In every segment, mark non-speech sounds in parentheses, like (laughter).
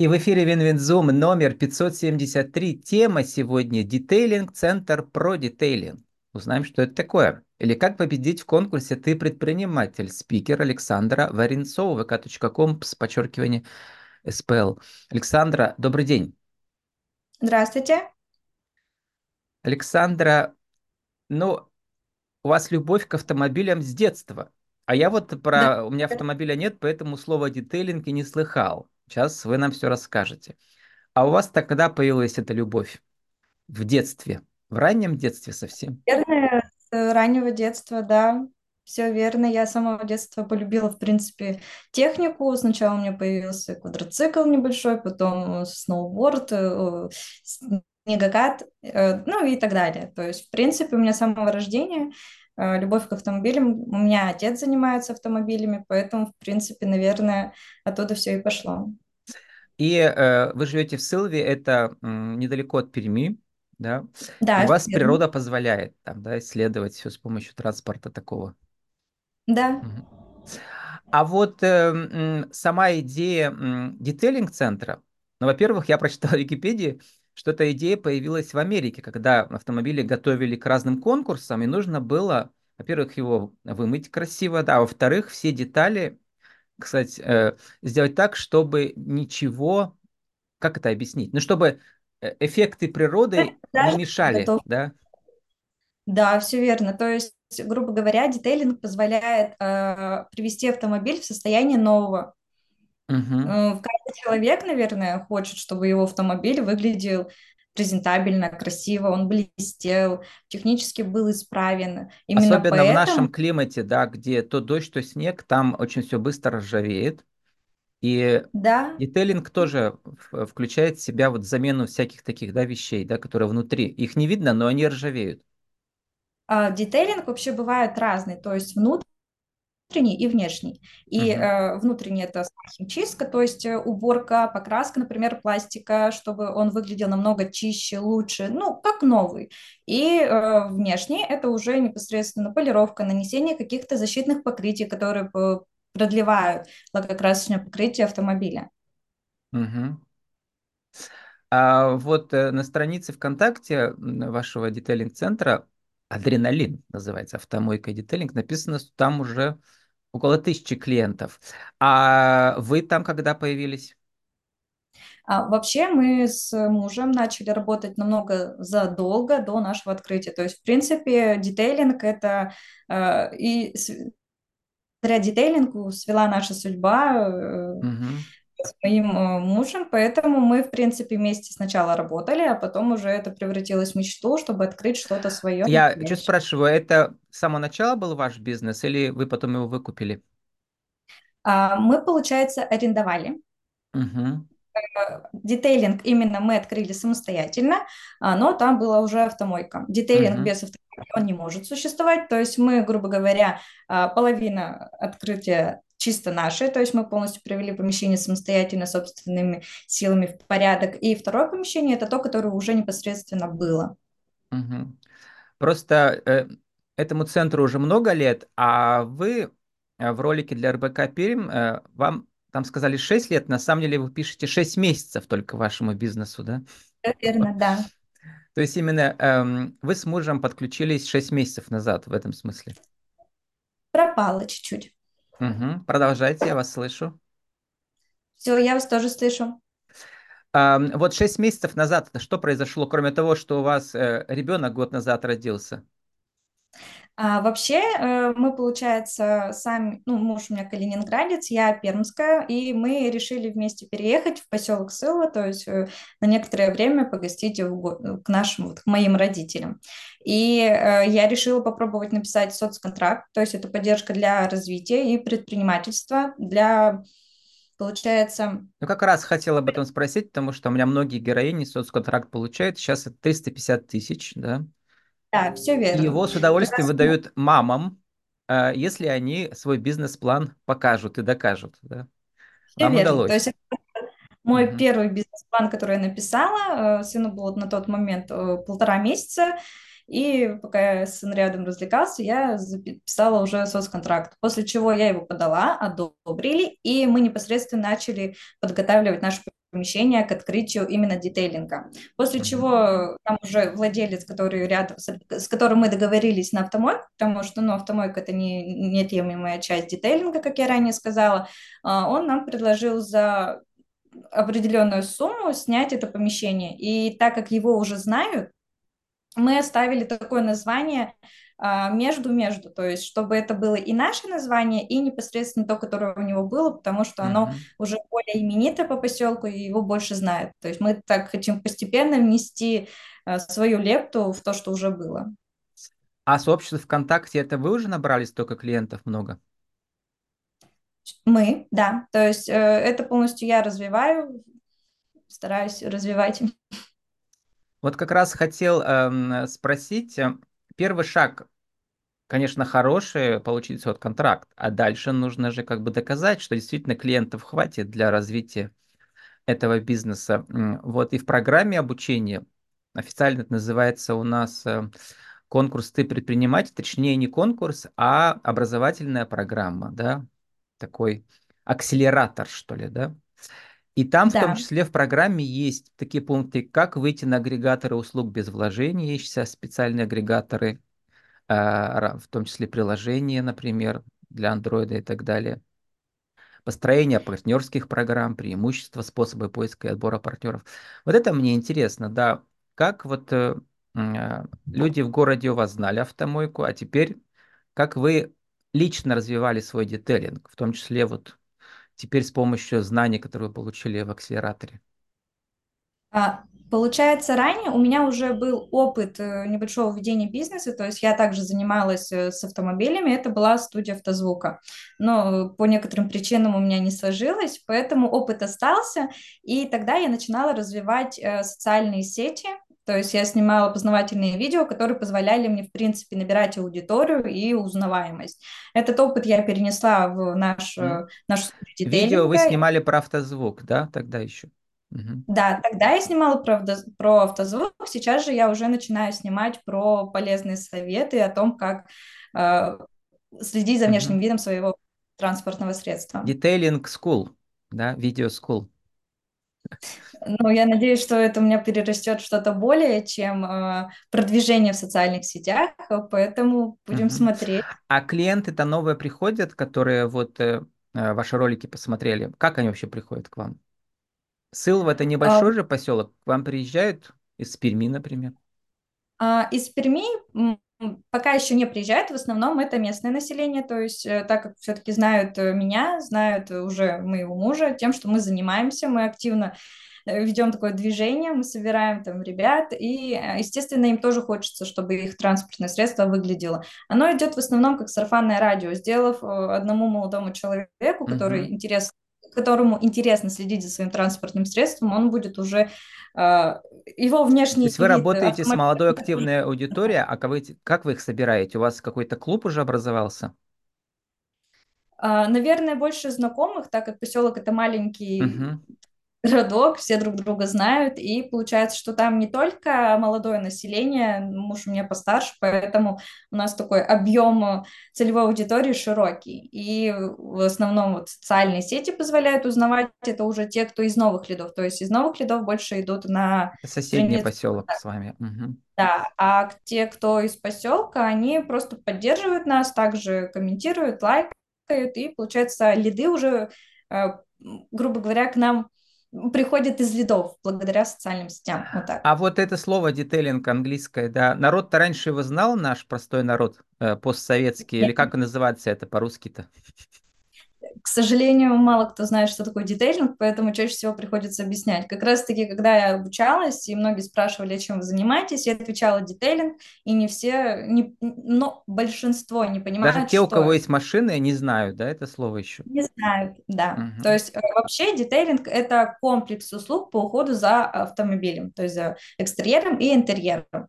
И в эфире Win-Win Zoom номер 573. Тема сегодня «Детейлинг. Центр PRO Detailing». Узнаем, что это такое. Или как победить в конкурсе «Ты предприниматель». Спикер Александра Варенцова, vk.com, с подчеркиванием СПЛ. Александра, добрый день. Здравствуйте. Александра, ну, у вас любовь к автомобилям с детства. А я вот про... Да. У меня автомобиля нет, поэтому слово детейлинг и не слыхал. Сейчас вы нам все расскажете. А у вас тогда появилась эта любовь? В детстве? В раннем детстве совсем? Наверное, с раннего детства, да. Все верно. Я с самого детства полюбила, в принципе, технику. Сначала у меня появился квадроцикл небольшой, потом сноуборд, э, снегокат, э, ну и так далее. То есть, в принципе, у меня с самого рождения э, любовь к автомобилям. У меня отец занимается автомобилями, поэтому, в принципе, наверное, оттуда все и пошло. И э, вы живете в Сылве, это м, недалеко от Перми, да? Да, у вас верно. природа позволяет там, да, исследовать все с помощью транспорта такого. Да. А вот э, сама идея детейлинг-центра, ну, во-первых, я прочитал (laughs) в Википедии, что эта идея появилась в Америке, когда автомобили готовили к разным конкурсам, и нужно было, во-первых, его вымыть красиво, да, а во-вторых, все детали, кстати, э, сделать так, чтобы ничего, как это объяснить, ну, чтобы э, эффекты природы (laughs) не Даже мешали, готов. да? Да, все верно. То есть, грубо говоря, детейлинг позволяет э, привести автомобиль в состояние нового. Э, каждый человек, наверное, хочет, чтобы его автомобиль выглядел презентабельно, красиво, он блестел, технически был исправен. Именно Особенно в поэтому, нашем климате, да, где то дождь, то снег, там очень все быстро ржавеет. И да, детейлинг тоже в- включает в себя вот замену всяких таких, да, вещей, да, которые внутри. Их не видно, но они ржавеют. а, детейлинг вообще бывает разный, то есть внутренний и внешний. И Мгм. э, внутренний это химчистка, то есть э, уборка, покраска, например, пластика, чтобы он выглядел намного чище, лучше, ну, как новый. И э, внешний это уже непосредственно полировка, нанесение каких-то защитных покрытий, которые продлевают лакокрасочное покрытие автомобиля. Мгм. А вот э, на странице ВКонтакте вашего детейлинг-центра Адреналин называется, автомойка детейлинг, написано, что там уже около тысячи клиентов. А вы там когда появились? А вообще мы с мужем начали работать намного задолго до нашего открытия. То есть, в принципе, детейлинг это э, и благодаря детейлингу свела наша судьба Мгм. С моим э, мужем, поэтому мы, в принципе, вместе сначала работали, а потом уже это превратилось в мечту, чтобы открыть что-то свое Я что настоящее. спрашиваю, это с самого начала был ваш бизнес или вы потом его выкупили? А мы, получается, арендовали. Мгм. Детейлинг именно мы открыли самостоятельно, а, но там была уже автомойка. Детейлинг Мгм. без автомойки, он не может существовать, то есть мы, грубо говоря, а, половина открытия чисто наши, то есть мы полностью привели помещение самостоятельно, собственными силами в порядок, и второе помещение– это то, которое уже непосредственно было. Мгм. Просто э, этому центру уже много лет, а вы э, в ролике для РБК Пермь, э, вам там сказали 6 лет, на самом деле вы пишете 6 месяцев только вашему бизнесу, да? Всё Верно, да. То есть именно эм, вы с мужем подключились 6 месяцев назад в этом смысле. Пропало чуть-чуть. Мгм. Продолжайте, я вас слышу. Все, я вас тоже слышу. Ам, вот 6 месяцев назад что произошло, кроме того, что у вас э, ребенок год назад родился? А, вообще, э, мы, получается, сами, ну, муж у меня калининградец, я пермская, и мы решили вместе переехать в поселок Сылва, то есть э, на некоторое время погостить го- к нашим, вот, к моим родителям. И э, я решила попробовать написать соцконтракт, то есть это поддержка для развития и предпринимательства, для, получается, Ну, как раз хотел об этом спросить, потому что у меня многие героини соцконтракт получают, сейчас это 350 тысяч, да, да, все верно. его с удовольствием раз выдают мамам, э, если они свой бизнес-план покажут и докажут, да. все Вам верно. То есть удалось. мой Мгм. первый бизнес-план, который я написала. Э, Сыну было на тот момент э, полтора месяца, и пока сын рядом развлекался, я записала уже соцконтракт, после чего я его подала, одобрили, и мы непосредственно начали подготавливать наше помещение к открытию именно детейлинга. После чего там уже владелец, который рядом, с которым мы договорились на автомойку, потому что ну, автомойка это не неотъемлемая часть детейлинга, как я ранее сказала, а, он нам предложил за определенную сумму снять это помещение. И так как его уже знают, мы оставили такое название между-между, то есть чтобы это было и наше название, и непосредственно то, которое у него было, потому что оно mm-hmm. уже более именито по поселку, и его больше знают. То есть мы так хотим постепенно внести а, свою лепту в то, что уже было. А сообщество ВКонтакте, это вы уже набрали столько клиентов много? Мы, да. То есть э, это полностью я развиваю, стараюсь развивать. Вот как раз хотел э, спросить, э, первый шаг, конечно, хороший, получить вот контракт, а дальше нужно же как бы доказать, что действительно клиентов хватит для развития этого бизнеса. Вот и в программе обучения, официально это называется у нас э, конкурс «Ты предприниматель», точнее не конкурс, а образовательная программа, да, такой акселератор, что ли, да. И там да. в том числе в программе есть такие пункты, как выйти на агрегаторы услуг без вложений, есть сейчас специальные агрегаторы, а, в том числе приложения, например, для Android и так далее. Построение партнерских программ, преимущества, способы поиска и отбора партнеров. Вот это мне интересно, да, как вот э, а, люди в городе у вас знали автомойку, а теперь как вы лично развивали свой детейлинг, в том числе вот теперь с помощью знаний, которые вы получили в акселераторе? А, получается, ранее у меня уже был опыт э, небольшого ведения бизнеса, то есть я также занималась э, с автомобилями, это была студия автозвука. Но по некоторым причинам у меня не сложилось, поэтому опыт остался, и тогда я начинала развивать э, социальные сети, то есть я снимала познавательные видео, которые позволяли мне, в принципе, набирать аудиторию и узнаваемость. Этот опыт я перенесла в наш, mm. нашу Видео вы снимали про автозвук, да, тогда еще? Угу. Да, тогда я снимала про, про автозвук, сейчас же я уже начинаю снимать про полезные советы о том, как э, следить за внешним угу. видом своего транспортного средства. Detailing School, да, видео School. Ну, я надеюсь, что это у меня перерастет что-то более, чем э, продвижение в социальных сетях, поэтому будем угу. смотреть. А клиенты-то новые приходят, которые вот э, э, ваши ролики посмотрели. Как они вообще приходят к вам? Сылва это небольшой а... же поселок. К вам приезжают из Перми, например? А, из Перми пока еще не приезжают, в основном это местное население, то есть э, так как все-таки знают э, меня, знают уже моего мужа, тем, что мы занимаемся, мы активно э, ведем такое движение, мы собираем там ребят, и, естественно, им тоже хочется, чтобы их транспортное средство выглядело. Оно идет в основном как сарафанное радио, сделав одному молодому человеку, который mm-hmm. интерес, которому интересно следить за своим транспортным средством, он будет уже а, его внешний То есть вы работаете с молодой активной аудиторией, а как вы, как вы их собираете? У вас какой-то клуб уже образовался? А, наверное, больше знакомых, так как поселок это маленький угу городок, все друг друга знают, и получается, что там не только молодое население, муж у меня постарше, поэтому у нас такой объем целевой аудитории широкий, и в основном вот социальные сети позволяют узнавать это уже те, кто из новых лидов, то есть из новых лидов больше идут на... Соседний поселок с вами. Угу. Да, а те, кто из поселка, они просто поддерживают нас, также комментируют, лайкают, и получается, лиды уже, э, грубо говоря, к нам приходит из видов благодаря социальным сетям. Вот так. А вот это слово детейлинг английское, да, народ-то раньше его знал, наш простой народ, э, постсоветский, или как называется это по-русски-то? К сожалению, мало кто знает, что такое детейлинг, поэтому чаще всего приходится объяснять. Как раз-таки, когда я обучалась, и многие спрашивали, чем вы занимаетесь, я отвечала детейлинг, и не все, не, но большинство не понимают, Даже те, у кого есть машины, не знают, да, это слово еще? Не знают, да. Угу. То есть э, вообще детейлинг – это комплекс услуг по уходу за автомобилем, то есть за экстерьером и интерьером.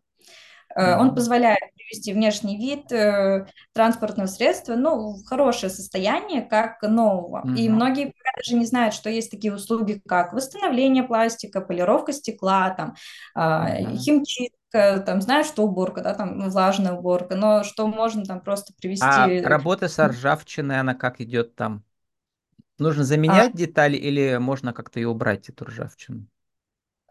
Mm-hmm. Он позволяет привести внешний вид э, транспортного средства ну, в хорошее состояние, как нового. Mm-hmm. И многие пока даже не знают, что есть такие услуги, как восстановление пластика, полировка стекла, там, mm-hmm. химчистка, там, знаешь, что уборка, да, там влажная уборка, но что можно там просто привести... А работа с ржавчиной, она как идет там? Нужно А, заменять детали или можно как-то ее убрать, эту ржавчину?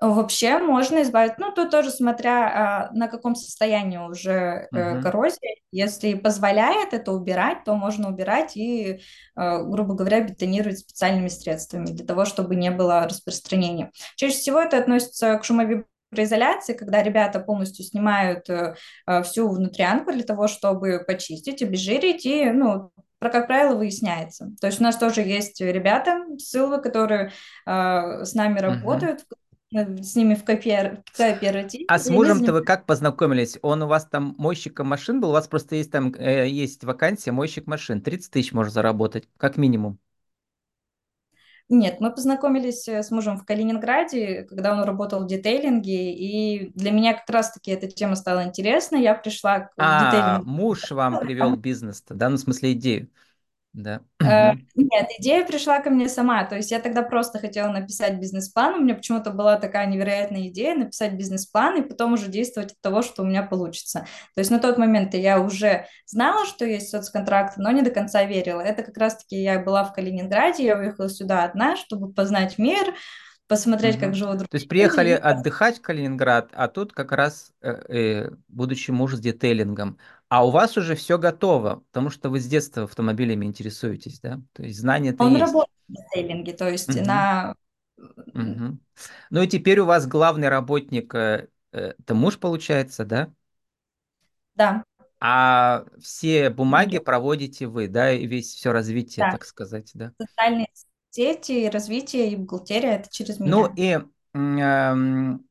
Вообще можно избавить, ну, тут тоже смотря а, на каком состоянии уже Мгм. коррозия. Если позволяет это убирать, то можно убирать и, э, грубо говоря, бетонировать специальными средствами для того, чтобы не было распространения. Чаще всего это относится к шумовиброизоляции, когда ребята полностью снимают э, э, всю внутрянку для того, чтобы почистить, обезжирить и, ну, про, как правило, выясняется. То есть у нас тоже есть ребята с Силвы, которые э, с нами работают, мы с ними в коопер- кооперативе, А с мужем-то вы как познакомились? Он у вас там мойщиком машин был? У вас просто есть там э, есть вакансия мойщик машин. 30 тысяч можно заработать, как минимум. Нет, мы познакомились э, с мужем в Калининграде, когда он работал в детейлинге, и для меня как раз-таки эта тема стала интересна. Я пришла к- А, детейлинг муж вам привел (laughs) бизнес-то, да? Ну, в смысле идею. Да. Э. Нет, идея пришла ко мне сама. То есть я тогда просто хотела написать бизнес-план. У меня почему-то была такая невероятная идея написать бизнес-план и потом уже действовать от того, что у меня получится. То есть на тот момент я уже знала, что есть соцконтракт, но не до конца верила. Это как раз-таки я была в Калининграде, я уехала сюда одна, чтобы познать мир, посмотреть, как Мгм. живут То есть другие люди. приехали И отдыхать в Калининград, а тут как раз э, э, будущий муж с детейлингом. А у вас уже все готово, потому что вы с детства автомобилями интересуетесь, да? То есть знания-то он есть. работает в детейлинге, то есть Мгм. на... Мгм. Ну и теперь у вас главный работник, э, э, это муж получается, да? Да, А все бумаги проводите вы, да, и весь все развитие, да, так сказать, да? социальные сети, развитие и бухгалтерия– это через Ну меня. и м, эм,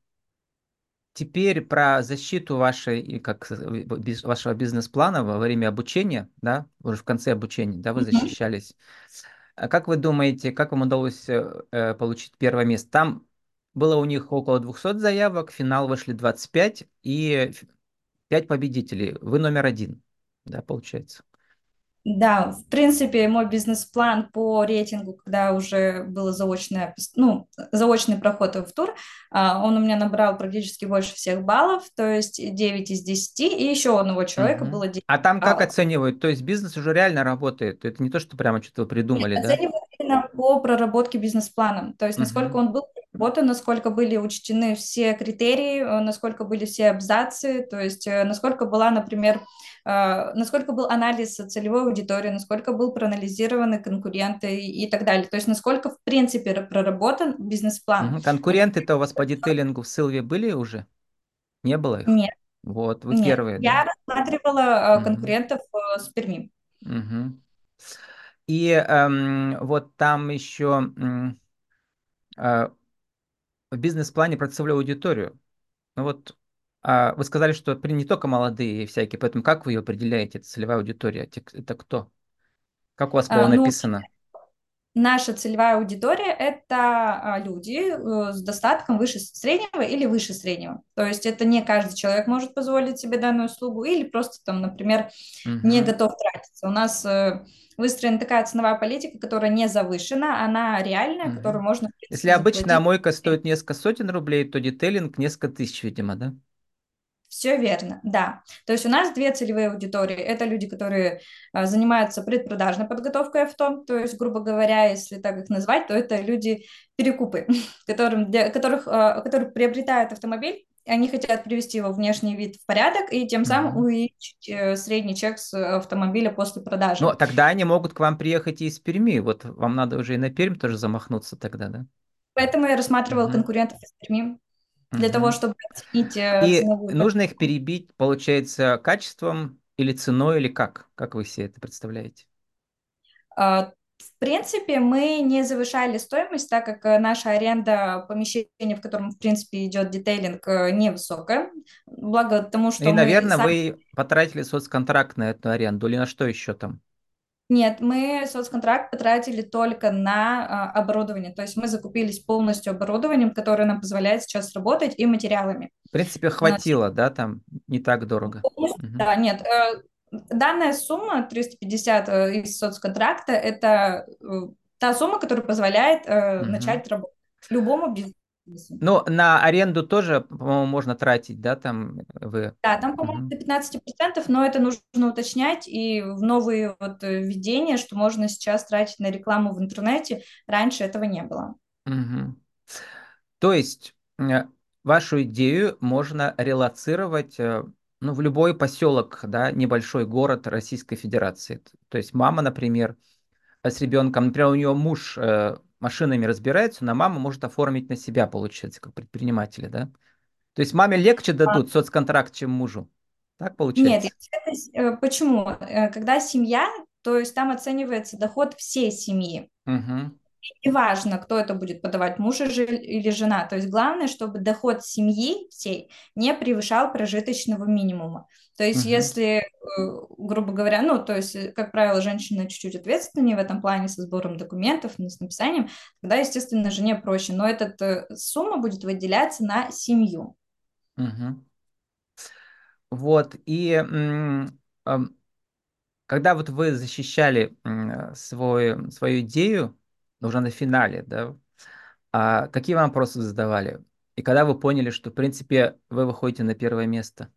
теперь про защиту вашей, и как э, вашего бизнес-плана во время обучения, да, уже в конце обучения, да, вы защищались. А как вы думаете, как вам удалось э, э, получить первое место? Там было у них около 200 заявок, в финал вышли 25 и 5 победителей. Вы номер один, да, получается. Да, в принципе, мой бизнес-план по рейтингу, когда уже было заочное, ну, заочный проход в тур, а, он у меня набрал практически больше всех баллов, то есть 9 из десяти, и еще у одного человека Мгм. было 10 А там как баллов. оценивают? То есть бизнес уже реально работает. Это не то, что прямо что-то вы Нет, придумали, да? оценивают именно по проработке бизнес-плана, то есть насколько Мгм. он был проработан, насколько были учтены все критерии, э, насколько были все абзацы, то есть э, насколько была, например, э, насколько был анализ целевой аудитории, насколько был проанализированы конкуренты и, так далее. То есть насколько, в принципе, проработан бизнес-план. Конкуренты-то у вас по детейлингу в Силве были уже? Не было их? Нет, Вот, вы нет. первые, да? Я рассматривала э, Мгм. конкурентов с Перми. Мгм. И эм, вот там еще э, в бизнес-плане про целевую аудиторию. Ну вот а, вы сказали, что не только молодые всякие, поэтому как вы ее определяете, целевая аудитория? Это кто? Как у вас было А, ну, написано? Наша целевая аудитория– это а, люди э, с достатком выше среднего или выше среднего. То есть это не каждый человек может позволить себе данную услугу или просто там, например, не Мгм. готов тратиться. У нас э, выстроена такая ценовая политика, которая не завышена, она реальная, которую Мгм. можно, Если обычная мойка стоит несколько сотен рублей, то детейлинг несколько тысяч, видимо, да? Все верно, да. То есть у нас две целевые аудитории. Это люди, которые а, занимаются предпродажной подготовкой авто. То есть, грубо говоря, если так их назвать, то это люди перекупы, (laughs) которым, для, которых, а, которые приобретают автомобиль, они хотят привести его внешний вид в порядок и тем самым Мгм. увеличить э, средний чек с автомобиля после Ну, продажи. тогда они могут к вам приехать и из Перми. Вот вам надо уже и на Пермь тоже замахнуться тогда, да? Поэтому я рассматривала Мгм. конкурентов из Перми для того, чтобы оценить э, И ценовую нужно их перебить, получается, качеством или ценой, или как? Как вы себе это представляете? А, В принципе, мы не завышали стоимость, так как э, наша аренда помещения, в котором, в принципе, идет детейлинг, э, невысокая. Благо тому, И, что мы наверное, сами... вы потратили соцконтракт на эту аренду или на что еще там? Нет, мы соцконтракт потратили только на а, оборудование. То есть мы закупились полностью оборудованием, которое нам позволяет сейчас работать, и материалами. В принципе, хватило, да, там не так дорого. Да, нет. э, Данная сумма 350 э, из соцконтракта– это э, та сумма, которая позволяет Мгм. начать работать любому бизнесу. Ну, на аренду тоже, по-моему, можно тратить, да, там вы. Да, там, по-моему, до 15%, но это нужно уточнять. И в новые вот э, введения, что можно сейчас тратить на рекламу в интернете, раньше этого не было. Мгм. То есть э, вашу идею можно релацировать э, ну, в любой поселок, да, небольшой город Российской Федерации. То есть мама, например, с ребенком, например, у нее муж машинами разбирается, но мама может оформить на себя, получается, как предпринимателя, да? То есть маме легче А, дадут соцконтракт, чем мужу. Так Нет, получается? это с- э, почему? Э, Когда семья, то есть там оценивается доход всей семьи. Мгм. Неважно, кто это будет подавать, муж или жена. То есть главное, чтобы доход семьи всей не превышал прожиточного минимума. То есть Мгм. если, э, грубо говоря, ну, то есть, э, как правило, женщины чуть-чуть ответственнее в этом плане со сбором документов, ну, с написанием, тогда, естественно, жене проще. Но эта сумма будет выделяться на семью. Мгм. Вот, и когда вот вы защищали свой, свою идею, уже на финале, да, а какие вам вопросы задавали? И когда вы поняли, что, в принципе, вы выходите на первое место?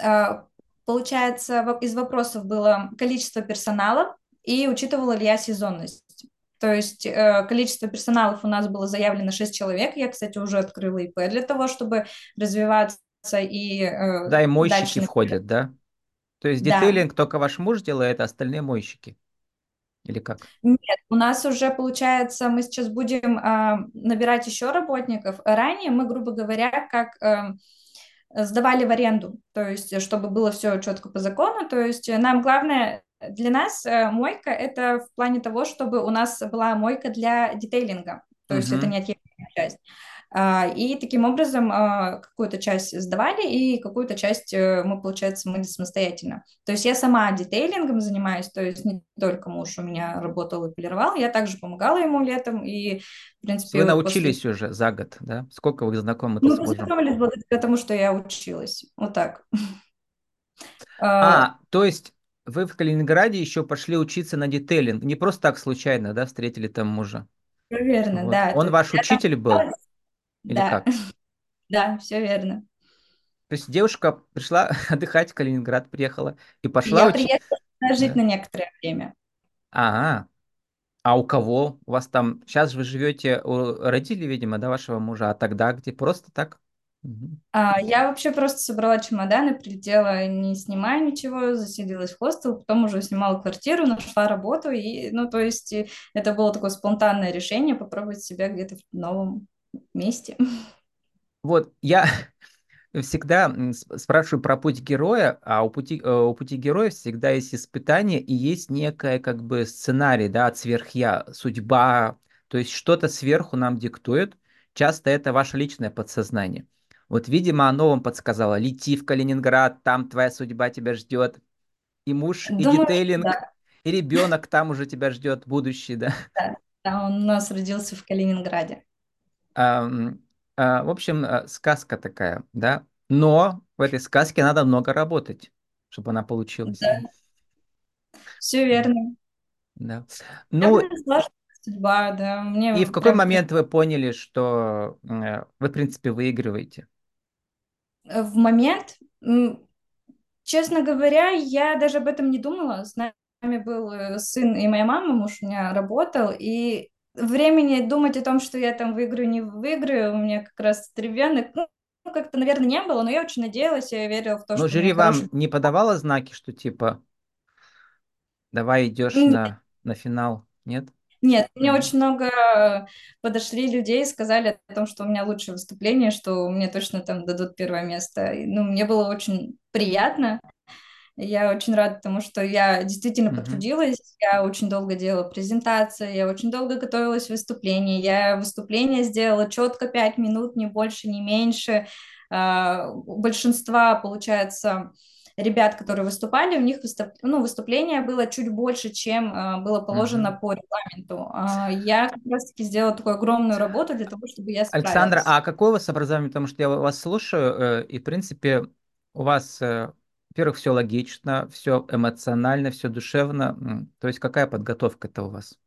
А, Получается, из вопросов было количество персонала и учитывала ли я сезонность. То есть э, количество персоналов у нас было заявлено 6 человек. Я, кстати, уже открыла ИП для того, чтобы развиваться и э, Да, и мойщики дальше. входят, да? То есть Да. детейлинг только ваш муж делает, а остальные мойщики? Или как? Нет, у нас уже получается, мы сейчас будем а, набирать еще работников. Ранее мы, грубо говоря, как эм, сдавали в аренду, то есть э, чтобы было все четко по закону. То есть э, нам главное для нас э, мойка это в плане того, чтобы у нас была мойка для детейлинга, то есть это неотъемлемая часть. А, И таким образом а, какую-то часть сдавали, и какую-то часть э, мы, получается, мы самостоятельно. То есть я сама детейлингом занимаюсь, то есть не только муж у меня работал и полировал, я также помогала ему летом, и, в Вы принципе, после научились уже за год, да? Сколько вы знакомы-то мы познакомились благодаря тому, что я училась. Вот так. (laughs) А, А, то есть вы в Калининграде еще пошли учиться на детейлинг. Не просто так случайно, да, встретили там мужа. Верно, Вот. да. Он ваш я там учитель был? Или Да, как? (laughs) да, все верно. То есть девушка пришла (laughs) отдыхать в Калининград, приехала и пошла Я учить. приехала жить Да. на некоторое время. А, а у кого? У вас там... Сейчас вы живете у родителей, видимо, да, вашего мужа, а тогда где? Просто так? Мгм. А, я вообще просто собрала чемоданы, прилетела, не снимая ничего, заселилась в хостел, потом уже снимала квартиру, нашла работу, и, ну, то есть это было такое спонтанное решение попробовать себя где-то в новом месте. Вот, я (laughs) всегда спрашиваю про путь героя, а у пути, э, у пути героя всегда есть испытание и есть некая как бы сценарий, да, от сверхя, судьба, то есть что-то сверху нам диктует. Часто это ваше личное подсознание. Вот, видимо, оно вам подсказало, лети в Калининград, там твоя судьба тебя ждет, и муж, и Думаю, что детейлинг, да, и ребенок там уже тебя ждет, будущий, да. да, да, он у нас родился в Калининграде. А, в общем, а, сказка такая, да. Но в этой сказке надо много работать, чтобы она получилась, да. Все верно. Да. Ну, судьба, да, и в мне какой момент вы поняли, что э, вы, в принципе, выигрываете? э, в момент, честно говоря, я даже об этом не думала. С нами был э, сын и моя мама, муж у меня работал, и времени думать о том, что я там выиграю, не выиграю, у меня как раз ребенок, ну, ну, как-то, наверное, не было, но я очень надеялась, я верила в то, Но что у жюри вам хороший... не подавало знаки, что типа, давай идешь на, на финал? Нет? Нет, мне очень много подошли людей и сказали о том, что у меня лучшее выступление, что мне точно там дадут первое место. Ну, мне было очень приятно. Я очень рада тому, что я действительно Мгм. потрудилась, я очень долго делала презентации, я очень долго готовилась к выступлению, я выступление сделала четко 5 минут, не больше, не меньше. А, У большинства, получается, ребят, которые выступали, у них выступ... ну, выступление было чуть больше, чем а, было положено Мгм. по регламенту. А, Я как раз-таки сделала такую огромную работу для того, чтобы я Александра, справилась. а какое у вас образование? Потому что я вас слушаю, э, и, в принципе, у вас, э, во-первых, все логично, все эмоционально, все душевно. То есть какая подготовка-то у вас?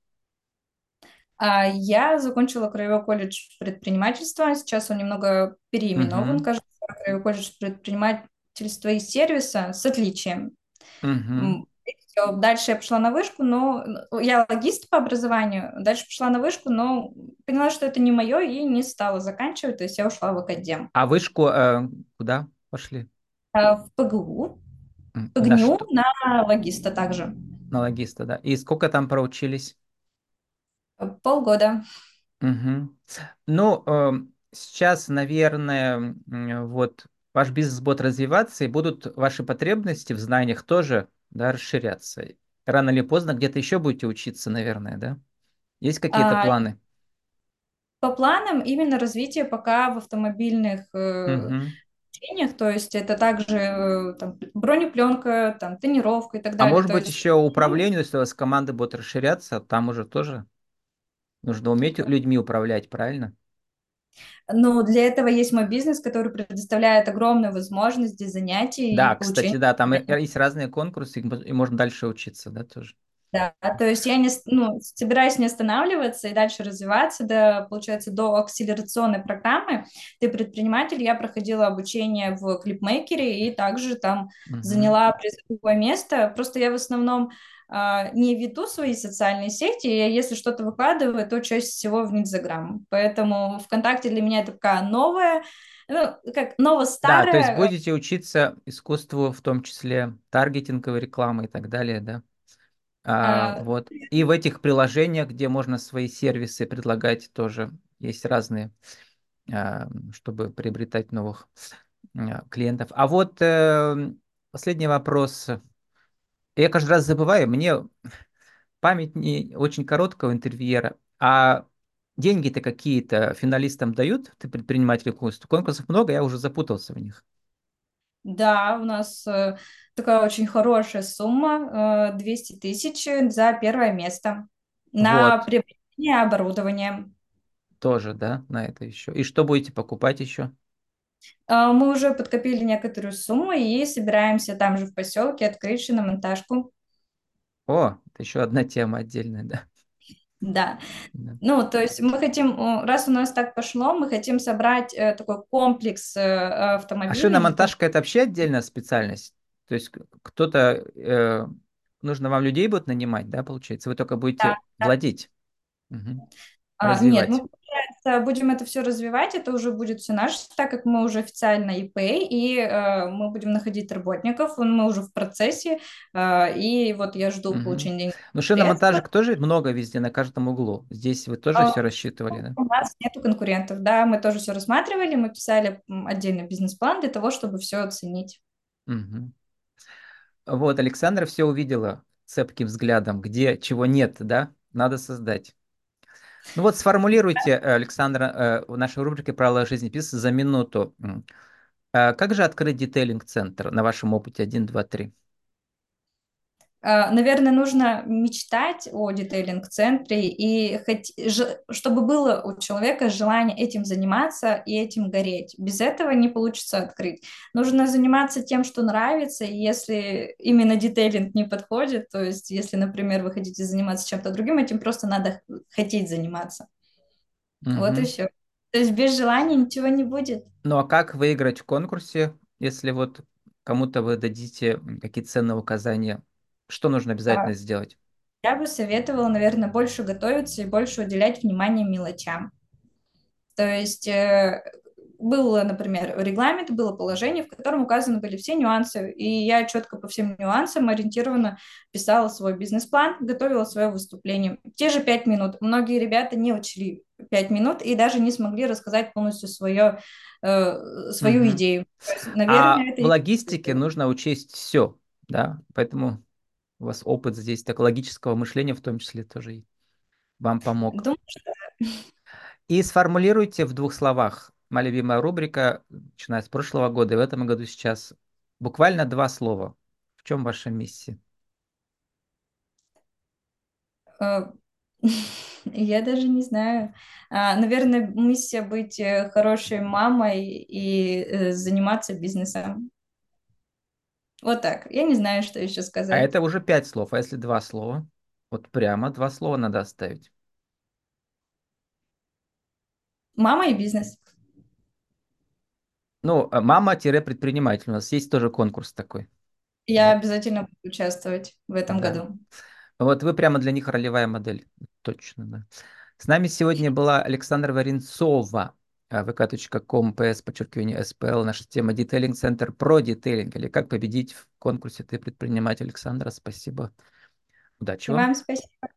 А я закончила Краевой колледж предпринимательства. Сейчас он немного переименован, Угу, кажется, Краевой колледж предпринимательства и сервиса с отличием. угу. Дальше я пошла на вышку, но ну, я логист по образованию. Дальше пошла на вышку, но поняла, что это не мое, и не стала заканчивать. То есть я ушла в академ. А вышку э, куда пошли? А в ПГУ, М, На на логиста также. На логиста, да. И сколько там проучились? Полгода. Мгм. Ну, эм, сейчас, наверное, вот ваш бизнес будет развиваться, и будут ваши потребности в знаниях тоже, да, расширяться. Рано или поздно где-то еще будете учиться, наверное, да? Есть какие-то А, планы? по планам именно развитие пока в автомобильных э, Мгм. Учениях, то есть это также э, там, бронепленка, там, тонировка и так А далее. может То быть, есть еще управлению, если у вас команда будет расширяться, там уже тоже нужно уметь людьми управлять, правильно? Но для этого есть мой бизнес, который предоставляет огромную возможность для занятий Да, кстати, да, там есть разные конкурсы, и можно дальше учиться, да, тоже. Да, то есть я не, ну, собираюсь не останавливаться и дальше развиваться, до, получается, до акселерационной программы. Ты предприниматель, я проходила обучение в клипмейкере и также там Мгм. заняла призовое место. Просто я в основном а, не веду свои социальные сети, я если что-то выкладываю, то чаще всего в Инстаграм. Поэтому ВКонтакте для меня это такая новая, ну, как Да, то есть ново-старая. будете учиться искусству, в том числе таргетинговой рекламы и так далее, да? А, а, вот. И в этих приложениях, где можно свои сервисы предлагать, тоже есть разные, а, чтобы приобретать новых клиентов. А вот э, последний вопрос. Я каждый раз забываю, мне память не очень короткого интервьюера, а деньги-то какие-то финалистам дают? Ты предприниматель конкурсов? Конкурсов много, я уже запутался в них. Да, у нас э, такая очень хорошая сумма, э, 200 тысяч за первое место на Вот, приобретение оборудования. тоже, да, на это еще. И что будете покупать еще? Э, Мы уже подкопили некоторую сумму и собираемся там же в поселке открыть шиномонтажку. О, это еще одна тема отдельная, да. Да, Да. ну, то есть мы хотим, э, раз у нас так пошло, мы хотим собрать э, такой комплекс э, А не только шиномонтажка это вообще отдельная специальность? То есть кто-то, э, нужно вам людей будет нанимать, да, получается? Вы только будете владеть, мгм, А, нет, мы, будем это все развивать, это уже будет все наше, так как мы уже официально ИП, и э, мы будем находить работников, мы уже в процессе, э, и вот я жду Мгм. получения Но средств. шиномонтажек тоже много везде, на каждом углу. Здесь вы тоже А все рассчитывали, да? у нас нету конкурентов, да, мы тоже все рассматривали, мы писали отдельный бизнес-план для того, чтобы все оценить. Мгм. Вот, Александра все увидела цепким взглядом, где чего нет, да, надо создать. Ну вот сформулируйте, э, Александра, э, в нашей рубрике «Правила жизни" жизнеписи» за минуту. А как же открыть детейлинг-центр на вашем опыте 1, 2, 3? Наверное, нужно мечтать о детейлинг-центре и хоть, чтобы было у человека желание этим заниматься и этим гореть. Без этого не получится открыть. Нужно заниматься тем, что нравится, и если именно детейлинг не подходит, то есть если, например, вы хотите заниматься чем-то другим, этим просто надо хотеть заниматься. Вот и все. То есть без желания ничего не будет. Ну а как выиграть в конкурсе, если вот кому-то вы дадите какие-то ценные указания? Что нужно А, обязательно сделать? Я бы советовала, наверное, больше готовиться и больше уделять внимание мелочам. То есть э, был, например, регламент, было положение, в котором указаны были все нюансы, и я четко по всем нюансам ориентированно писала свой бизнес-план, готовила свое выступление. Те же пять минут. Многие ребята не учли пять минут и даже не смогли рассказать полностью свое, э, свою Мгм. идею. А наверное, в это... и логистике нужно учесть все, да? Поэтому у вас опыт здесь так логического мышления в том числе тоже вам помог. Думаю, И сформулируйте в двух словах. Моя любимая рубрика, начиная с прошлого года и в этом году сейчас. Буквально два слова. В чем ваша миссия? Э, (laughs) Я даже не знаю. А, Наверное, миссия быть э, хорошей мамой и э, заниматься бизнесом. Вот так. Я не знаю, что еще А сказать. это уже пять слов. А если два слова? Вот прямо два слова надо оставить. Мама и бизнес. Ну, э, мама-предприниматель. У нас есть тоже конкурс такой. Я Вот. обязательно буду участвовать в этом Да. году. Вот вы прямо для них ролевая модель. Точно, да. С нами сегодня была Александра Варенцова, vk.com, ps, подчеркивание, SPL, наша тема детейлинг центр про детейлинг, или как победить в конкурсе «Ты предприниматель». Александра, спасибо. Удачи вам. вам спасибо.